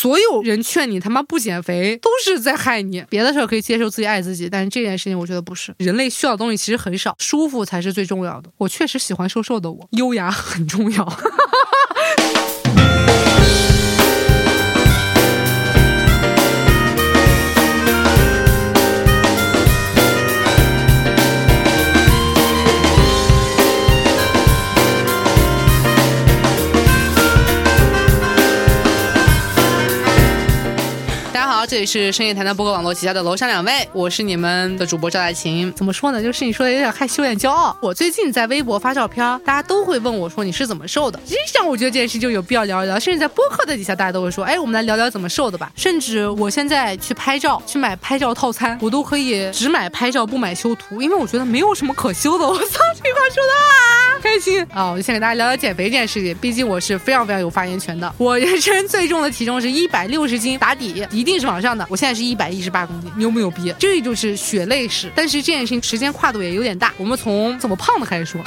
所有人劝你他妈不减肥，都是在害你。别的事儿可以接受自己爱自己，但是这件事情我觉得不是。人类需要的东西其实很少，舒服才是最重要的。我确实喜欢瘦瘦的我，优雅很重要。这里是深夜谈谈播客网络旗下的楼上两位，我是你们的主播赵大琴。怎么说呢？就是你说的有点害羞，有点骄傲。我最近在微博发照片，大家都会问我说你是怎么瘦的。实际上，我觉得这件事就有必要聊一聊。甚至在播客的底下，大家都会说，哎，我们来聊聊怎么瘦的吧。甚至我现在去拍照，去买拍照套餐，我都可以只买拍照不买修图，因为我觉得没有什么可修的。我操，这句话说的啊，开心啊！我就先给大家聊聊减肥这件事情，毕竟我是非常非常有发言权的。我人生最重的体重是一百六十斤打底，一定是往上的。我现在是一百一十八公斤，牛不牛逼？这就是血泪史。但是这件事情时间跨度也有点大，我们从怎么胖的开始说。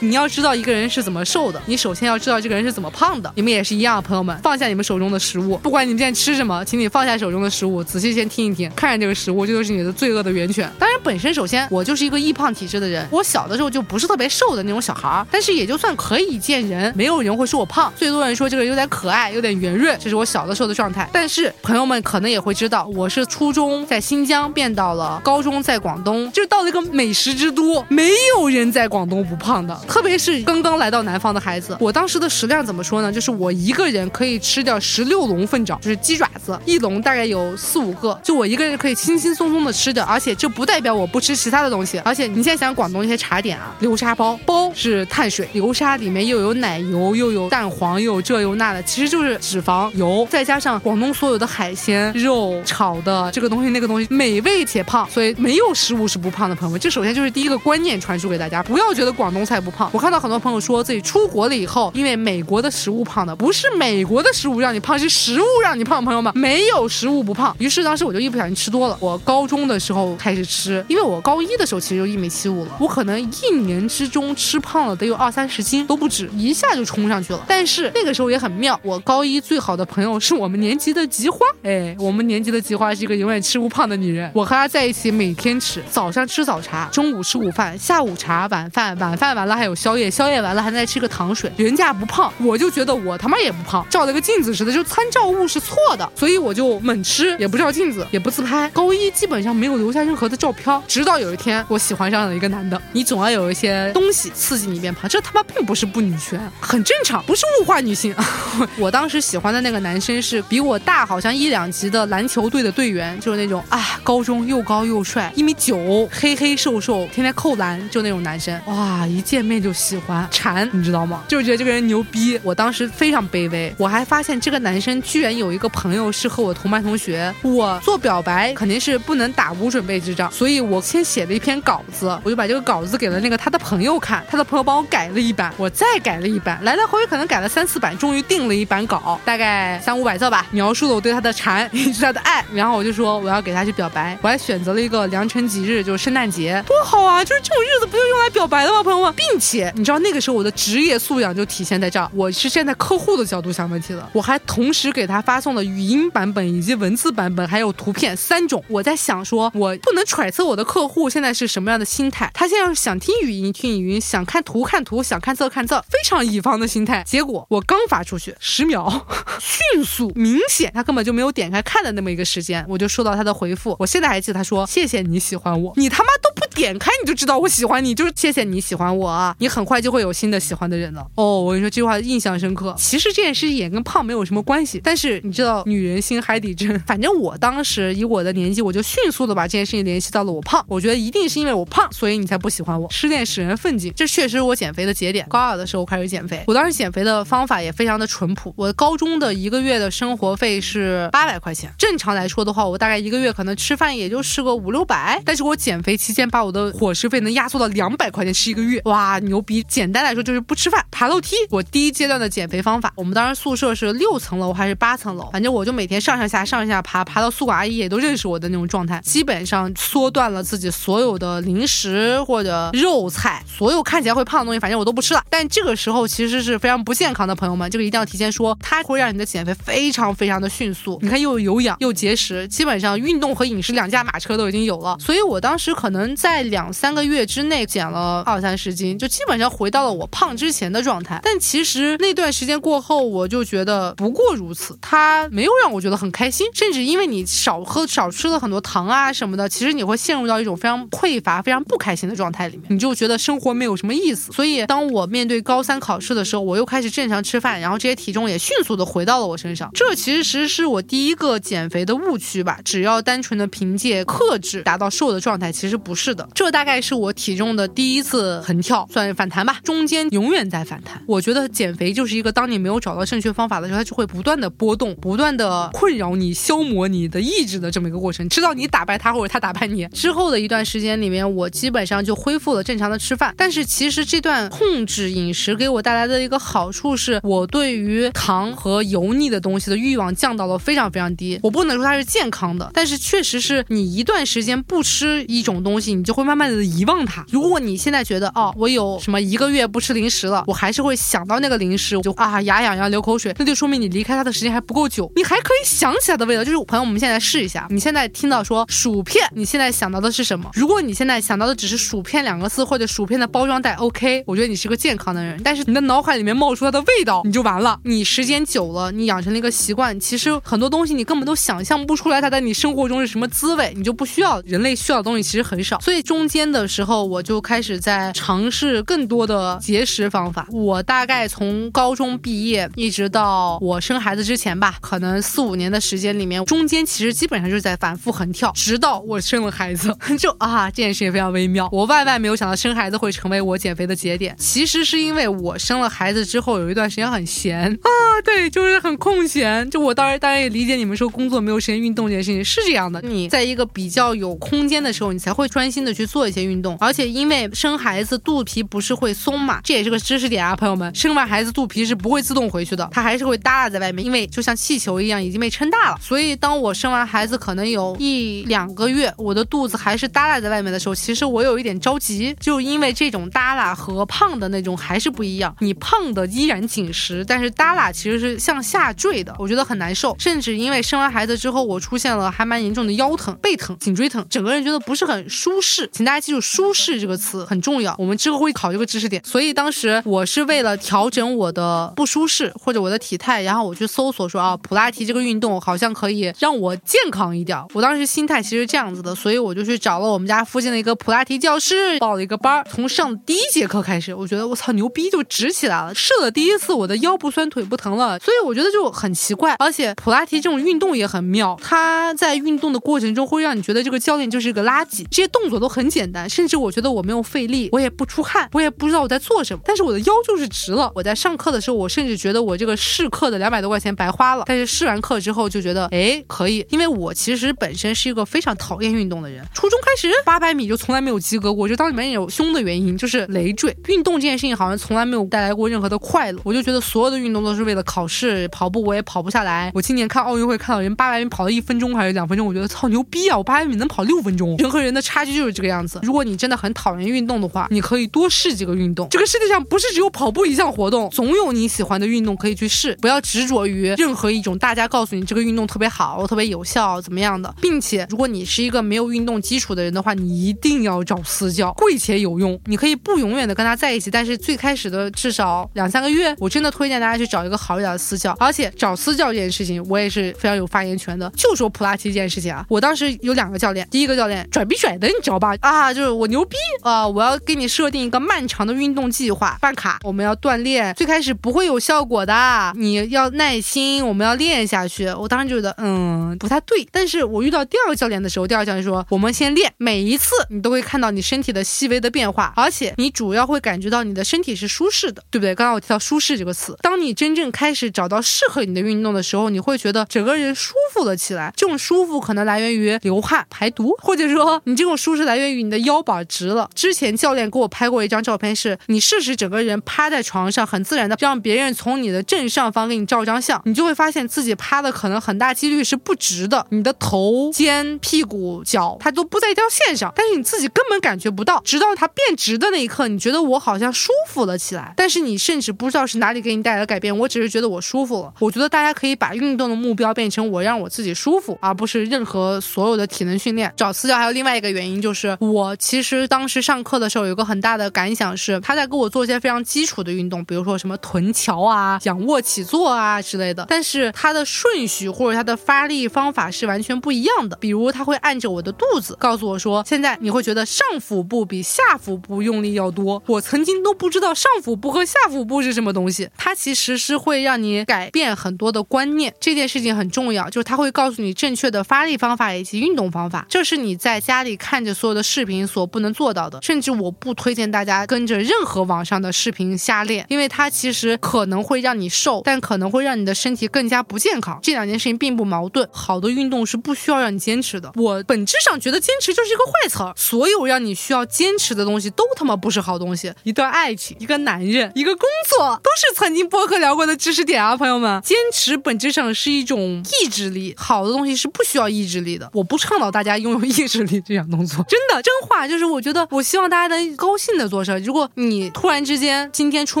你要知道一个人是怎么瘦的，你首先要知道这个人是怎么胖的。你们也是一样，朋友们，放下你们手中的食物，不管你们现在吃什么，请你放下手中的食物，仔细先听一听，看看这个食物，这就是你的罪恶的源泉。当然，本身首先我就是一个易胖体质的人，我小的时候就不是特别瘦的那种小孩儿，但是也就算可以见人，没有人会说我胖，最多人说这个人有点可爱，有点圆润，这是我小的时候的状态。但是朋友们可能也会知道，我是初中在新疆变到了高中在广东，就是到了一个美食之都，没有人在广东不胖的，特别是刚刚。来到南方的孩子，我当时的食量怎么说呢？就是我一个人可以吃掉十六笼凤爪，就是鸡爪子，一笼大概有四五个，就我一个人可以轻轻松松的吃掉。而且这不代表我不吃其他的东西。而且你现在想广东一些茶点啊，流沙包，包是碳水，流沙里面又有奶油，又有蛋黄，又有这又那的，其实就是脂肪油，再加上广东所有的海鲜、肉炒的这个东西那个东西，美味且胖，所以没有食物是不胖的。朋友们，这首先就是第一个观念传输给大家，不要觉得广东菜不胖。我看到很多朋友。说自己出国了以后，因为美国的食物胖的，不是美国的食物让你胖，是食物让你胖。朋友们，没有食物不胖。于是当时我就一不小心吃多了。我高中的时候开始吃，因为我高一的时候其实就一米七五了，我可能一年之中吃胖了得有二三十斤都不止，一下就冲上去了。但是那个时候也很妙，我高一最好的朋友是我们年级的菊花，哎，我们年级的菊花是一个永远吃不胖的女人。我和她在一起，每天吃，早上吃早茶，中午吃午饭，下午茶，晚饭，晚饭完了还有有宵夜，宵夜完。了还在吃个糖水，人家不胖，我就觉得我他妈也不胖，照了个镜子似的，就参照物是错的，所以我就猛吃，也不照镜子，也不自拍。高一基本上没有留下任何的照片，直到有一天我喜欢上了一个男的。你总要有一些东西刺激你变胖，这他妈并不是不女权，很正常，不是物化女性。我当时喜欢的那个男生是比我大好像一两级的篮球队的队员，就是那种啊，高中又高又帅，一米九，黑黑瘦瘦，天天扣篮，就那种男生。哇，一见面就喜欢。馋，你知道吗？就是觉得这个人牛逼。我当时非常卑微，我还发现这个男生居然有一个朋友是和我同班同学。我做表白肯定是不能打无准备之仗，所以我先写了一篇稿子，我就把这个稿子给了那个他的朋友看，他的朋友帮我改了一版，我再改了一版，来来回回可能改了三四版，终于定了一版稿，大概三五百字吧，描述了我对他的馋 以及他的爱。然后我就说我要给他去表白，我还选择了一个良辰吉日，就是圣诞节，多好啊！就是这种日子不就用来表白的吗，朋友们？并且你知道那个时候。我的职业素养就体现在这儿，我是站在客户的角度想问题的。我还同时给他发送了语音版本以及文字版本，还有图片三种。我在想说，我不能揣测我的客户现在是什么样的心态。他现在想听语音听语音，想看图看图，想看字看字，非常乙方的心态。结果我刚发出去十秒，迅速明显他根本就没有点开看的那么一个时间，我就收到他的回复。我现在还记得他说：“谢谢你喜欢我，你他妈都不点开你就知道我喜欢你，就是谢谢你喜欢我啊，你很快就会有。”新的喜欢的人了哦，我跟你说这句话印象深刻。其实这件事情也跟胖没有什么关系，但是你知道女人心海底针。反正我当时以我的年纪，我就迅速的把这件事情联系到了我胖。我觉得一定是因为我胖，所以你才不喜欢我。失恋使人奋进，这确实是我减肥的节点。高二的时候开始减肥，我当时减肥的方法也非常的淳朴。我高中的一个月的生活费是八百块钱，正常来说的话，我大概一个月可能吃饭也就是个五六百。但是我减肥期间把我我的伙食费能压缩到两百块钱吃一个月，哇，牛逼！简单来说就是不吃饭，爬楼梯。我第一阶段的减肥方法，我们当时宿舍是六层楼还是八层楼，反正我就每天上上下上下爬，爬到宿管阿姨也都认识我的那种状态，基本上缩断了自己所有的零食或者肉菜，所有看起来会胖的东西，反正我都不吃了。但这个时候其实是非常不健康的，朋友们，这个一定要提前说，它会让你的减肥非常非常的迅速。你看又有氧又节食，基本上运动和饮食两驾马车都已经有了。所以我当时可能在两三个月之内减了二三十斤，就基本上回到了我胖之前的状态。但其实那段时间过后，我就觉得不过如此，它没有让我觉得很开心，甚至因为你少喝少吃了很多糖啊什么的，其实你会陷入到一种非常匮乏、非常不开心的状态里面，你就觉得生活没有什么意思。所以当我面对高三考试的时候，我又开始正常吃饭，然后这些体重也迅速的回到了我身上。这其实是我第一个减肥的误区吧？只要单纯的凭借克制达到瘦的状态，其实不是的。这大概是我体重的第一次横跳，算反弹吧。中间永远在反弹。我觉得减肥就是一个，当你没有找到正确方法的时候，它就会不断的波动，不断的困扰你、消磨你的意志的这么一个过程，直到你打败它或者它打败你。之后的一段时间里面，我基本上就恢复了正常的吃饭。但是其实这段控制饮食给我带来的一个好处是，我对于糖和油腻的东西的欲望降到了非常非常低。我不能说它是健康的，但是确实是你一段时间不吃一种东西，你就会慢慢的遗忘它。如果你现在觉得哦，我有什么一个月不吃零食了，我还是会想到那个零食，我就啊牙痒痒流口水，那就说明你离开它的时间还不够久，你还可以想起来的味道。就是朋友，我们现在试一下，你现在听到说薯片，你现在想到的是什么？如果你现在想到的只是薯片两个字或者薯片的包装袋，OK，我觉得你是个健康的人。但是你的脑海里面冒出它的味道，你就完了。你时间久了，你养成了一个习惯，其实很多东西你根本都想象不出来它在你生活中是什么滋味，你就不需要。人类需要的东西其实很少，所以中间的时候我就开始在尝试更多的节食方法。我大概从高中毕业一直到我生孩子之前吧，可能四五年的时间里面，中间其实基本上就是在反复横跳，直到我生了孩子，就啊这件事情非常微妙。我万万没有想到生孩子会成为我减肥的节点，其实是因为我生了孩子之后有一段时间很闲啊，对，就是很空闲。就我当然当然也理解你们说工作没有时间运动这件事情是这样的，你在一个比较有空间的时候，你才会专心的去做一些运动。而且因为生孩子肚皮不是会松嘛，这也是个知识点啊，朋友们，生完孩子肚皮是不会自动回去的，它还是会耷拉在外面，因为就像气球一样已经被撑大了。所以当我生完孩子可能有一两个月，我的肚子还是耷拉在外面的时候，其实我有一点着急，就因为这种耷拉和胖的那种还是不一样。你胖的依然紧实，但是耷拉其实是向下坠的，我觉得很难受。甚至因为生完孩子之后，我出现了还蛮严重的腰疼、背疼、颈椎疼，整个人觉得不是很舒适。请大家记住“舒适”这个词很重要，我们之后会考这个知识点。所以当时我是为了调整我的不舒适或者我的体态，然后我去搜索说啊，普拉提这个运动好像可以让我健康一点。我当时心态其实这样子的，所以我就去找了我们家附近的一个普拉提教室，报了一个班儿。从上第一节课开始，我觉得我操牛逼，就直起来了。试了第一次，我的腰不酸腿不疼了，所以我觉得就很奇怪。而且普拉提这种运动也很妙，它在运动的过程中会让你觉得这个教练就是个垃圾。这些动作都很简单，甚至我觉得我没有费力，我也不出汗，我也不知道我在做什么，但是我的腰就是直了。我在上课的时候，我甚至觉得我这个试课的两百多块钱白花了。但是试完课之后就觉得，哎，可以，因为我其实本身是一个非常讨厌运动的人。初中开始八百米就从来没有及格过，就当里面有胸的原因就是累赘。运动这件事情好像从来没有带来过任何的快乐。我就觉得所有的运动都是为了考试，跑步我也跑不下来。我今年看奥运会看到人八百米跑了一分钟还是两分钟，我觉得操牛逼啊！我八百米能跑六分钟，人和人的差距就是这个样子。如果你真的很讨厌运动的话，你可以多试几个运动。这个世界上不是只有跑步一项活动，总有你喜欢的运动可以去试。不要执着于任何一种大家告诉你这个运动特别好、特别有效怎么样的，并且如果你是一个没有运动基础的人的话，你一定要找私教，贵且有用。你可以不永远的跟他在一起，但是最开始的至少两三个月，我真的推荐大家去找一个好一点的私教。而且找私教这件事情，我也是非常有发言权的。就说普拉提这件事情啊，我当时有两个教练，第一个教练拽逼拽的，你知道吧？啊，就是我牛逼啊！我要给你设定一个漫长的运动计划，办卡，我们要锻炼，最开始不会有效果的，你要耐心，我们要练下去。我当时觉得，嗯，不太对。但是我遇到第二个教练的时候，第二个教练说，我们先练，每一次你都会看到你身体的细微的变化，而且你主要会感觉到你的身体是舒适的，对不对？刚刚我提到舒适这个词，当你真正开始找到适合你的运动的时候，你会觉得整个人舒服了起来。这种舒服可能来源于流汗排毒，或者说你这种舒适来源。于你的腰板直了。之前教练给我拍过一张照片，是你试试整个人趴在床上，很自然的让别人从你的正上方给你照张相，你就会发现自己趴的可能很大几率是不直的，你的头、肩、屁股、脚它都不在一条线上，但是你自己根本感觉不到，直到它变直的那一刻，你觉得我好像舒服了起来，但是你甚至不知道是哪里给你带来的改变，我只是觉得我舒服了。我觉得大家可以把运动的目标变成我让我自己舒服，而不是任何所有的体能训练。找私教还有另外一个原因就是，我其实当时上课的时候有一个很大的感想是，他在给我做一些非常基础的运动，比如说什么臀桥啊、仰卧起坐啊之类的，但是他的顺序或者他的发力方法是完全不一样的。比如他会按着我的肚子告诉我说，现在你会觉得上腹部比下腹部用力要多。我曾经都不知道上腹部和下腹部是什么东西，它其实是会让你改变很多的观念。这件事情很重要，就是他会告诉你正确的发力方法以及运动方法。这是你在家里看着所有的视频所不能做到的。甚至我不推荐大家家跟着任何网上的视频瞎练，因为它其实可能会让你瘦，但可能会让你的身体更加不健康。这两件事情并不矛盾。好的运动是不需要让你坚持的。我本质上觉得坚持就是一个坏词儿。所有让你需要坚持的东西都他妈不是好东西。一段爱情，一个男人，一个工作，都是曾经播客聊过的知识点啊，朋友们。坚持本质上是一种意志力，好的东西是不需要意志力的。我不倡导大家拥有意志力这样动作，真的真话就是，我觉得我希望大家能高兴的做事。如果你突然之间今天出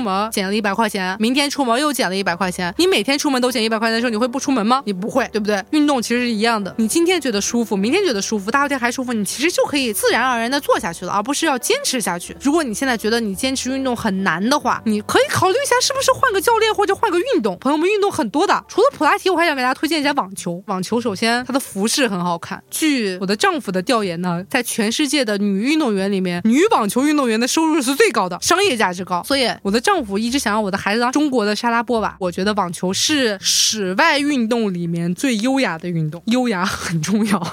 门捡了一百块钱，明天出门又捡了一百块钱，你每天出门都捡一百块钱的时候，你会不出门吗？你不会，对不对？运动其实是一样的，你今天觉得舒服，明天觉得舒服，大后天还舒服，你其实就可以自然而然的做下去了，而不是要坚持下去。如果你现在觉得你坚持运动很难的话，你可以考虑一下是不是换个教练或者换个运动。朋友们，运动很多的，除了普拉提，我还想给大家推荐一下网球。网球首先它的服饰很好看。据我的丈夫的调研呢，在全世界的女运动员里面，女网球运动员的收入是最高的，商业价值高。所以我的丈夫一直想让我的孩子当中国的莎拉波娃。我觉得网球是室外运动里面最优雅的运动，优雅很重要。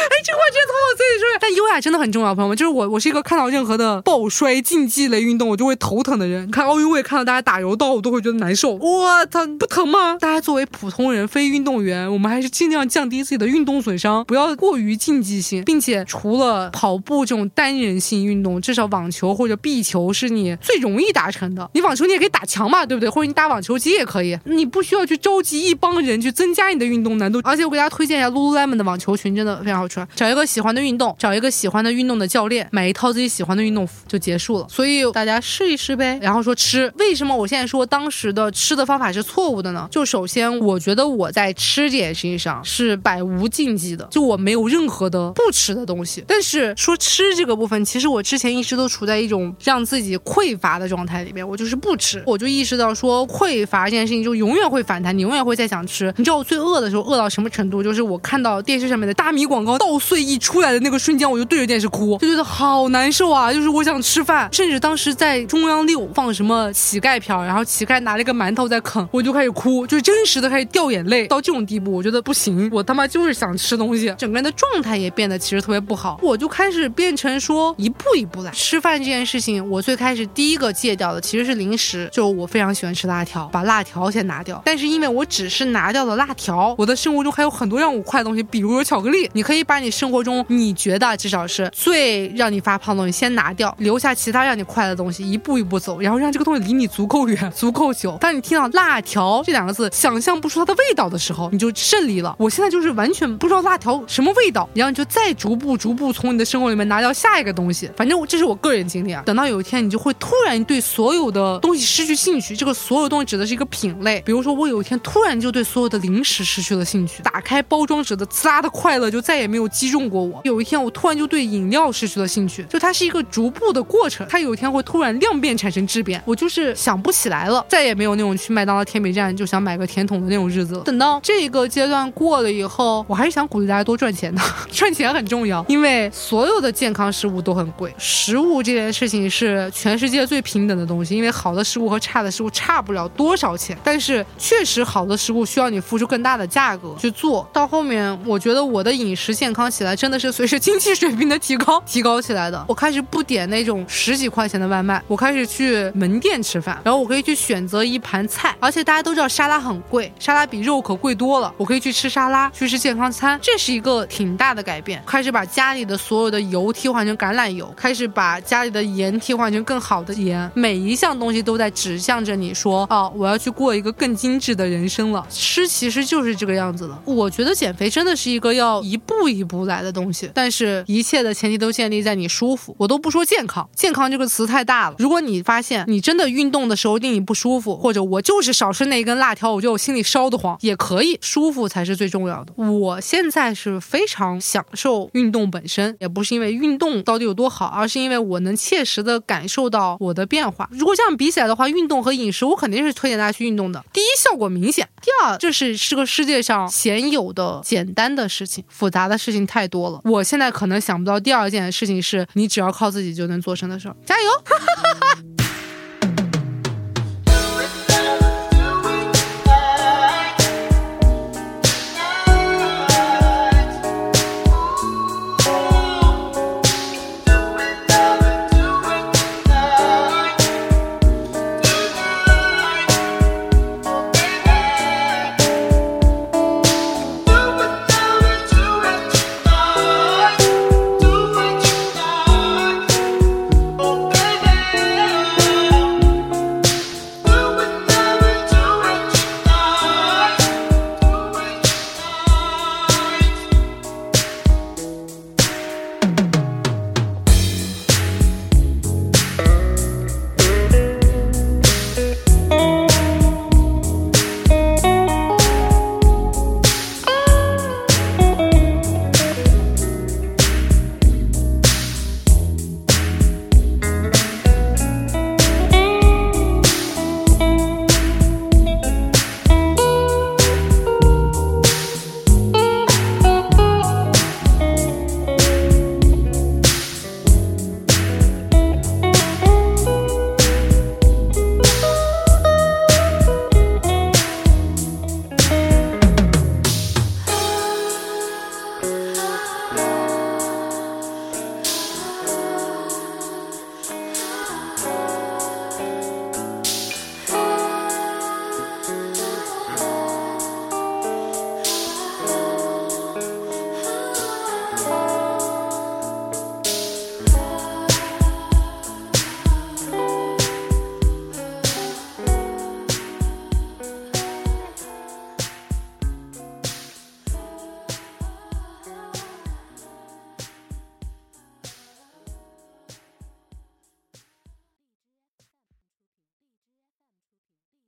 哎，这话真的从我嘴里出来。但优雅真的很重要，朋友们。就是我，我是一个看到任何的抱摔竞技类运动，我就会头疼的人。你看奥运会，看到大家打柔道，我都会觉得难受。我操，不疼吗？大家作为普通人、非运动员，我们还是尽量降低自己的运动损伤，不要过于竞技性。并且，除了跑步这种单人性运动，至少网网球或者壁球是你最容易达成的。你网球你也可以打墙嘛，对不对？或者你打网球机也可以。你不需要去召集一帮人去增加你的运动难度。而且我给大家推荐一下 Lululemon 的网球裙，真的非常好穿。找一个喜欢的运动，找一个喜欢的运动的教练，买一套自己喜欢的运动服就结束了。所以大家试一试呗。然后说吃，为什么我现在说当时的吃的方法是错误的呢？就首先，我觉得我在吃这件事情上是百无禁忌的，就我没有任何的不吃的东西。但是说吃这个部分，其实我之前一直都处在一种让自己匮乏的状态里面，我就是不吃。我就意识到说匮乏这件事情就永远会反弹，你永远会再想吃。你知道我最饿的时候饿到什么程度？就是我看到电视上面的大米广告倒。碎一出来的那个瞬间，我就对着电视哭，就觉得好难受啊！就是我想吃饭，甚至当时在中央六放什么乞丐片，然后乞丐拿了一个馒头在啃，我就开始哭，就是真实的开始掉眼泪。到这种地步，我觉得不行，我他妈就是想吃东西，整个人的状态也变得其实特别不好。我就开始变成说一步一步来吃饭这件事情。我最开始第一个戒掉的其实是零食，就我非常喜欢吃辣条，把辣条先拿掉。但是因为我只是拿掉了辣条，我的生活中还有很多让我快的东西，比如说巧克力，你可以把你。生活中你觉得至少是最让你发胖的东西先拿掉，留下其他让你快的东西，一步一步走，然后让这个东西离你足够远、足够久。当你听到辣条这两个字，想象不出它的味道的时候，你就胜利了。我现在就是完全不知道辣条什么味道，然后你就再逐步、逐步从你的生活里面拿掉下一个东西。反正这是我个人经历啊。等到有一天，你就会突然对所有的东西失去兴趣。这个所有东西指的是一个品类，比如说我有一天突然就对所有的零食失去了兴趣，打开包装纸的滋啦的快乐就再也没有。击中过我。有一天，我突然就对饮料失去了兴趣。就它是一个逐步的过程，它有一天会突然量变产生质变。我就是想不起来了，再也没有那种去麦当劳甜品站就想买个甜筒的那种日子了。等到这个阶段过了以后，我还是想鼓励大家多赚钱的，赚钱很重要，因为所有的健康食物都很贵。食物物这件事情是全世界最平等的东西，因为好的食物和差的食物差不了多少钱。但是确实好的食物需要你付出更大的价格去做到后面，我觉得我的饮食健康起来真的是随着经济水平的提高提高起来的。我开始不点那种十几块钱的外卖，我开始去门店吃饭，然后我可以去选择一盘菜，而且大家都知道沙拉很贵，沙拉比肉可贵多了，我可以去吃沙拉，去吃健康餐，这是一个挺大的改变。开始把家里的所有的油替换成橄榄油，开始把家里的盐替换成更好的盐，每一项东西都在指向着你说，哦，我要去过一个更精致的人生了。吃其实就是这个样子的。我觉得减肥真的是一个要一步一步来的东西，但是一切的前提都建立在你舒服。我都不说健康，健康这个词太大了。如果你发现你真的运动的时候令你不舒服，或者我就是少吃那一根辣条，我就心里烧得慌，也可以，舒服才是最重要的。我现在是非常享受运动本身，也不是因为运动到底有多好，而是因为我能切实的感受到我的变化。如果这样比起来的话，运动和饮食，我肯定是推荐大家去运动的。第一，效果明显；第二，这是这个世界上鲜有的简单的事情，复杂的事情太多了。我现在可能想不到第二件事情是你只要靠自己就能做成的事儿。加油！哈哈哈哈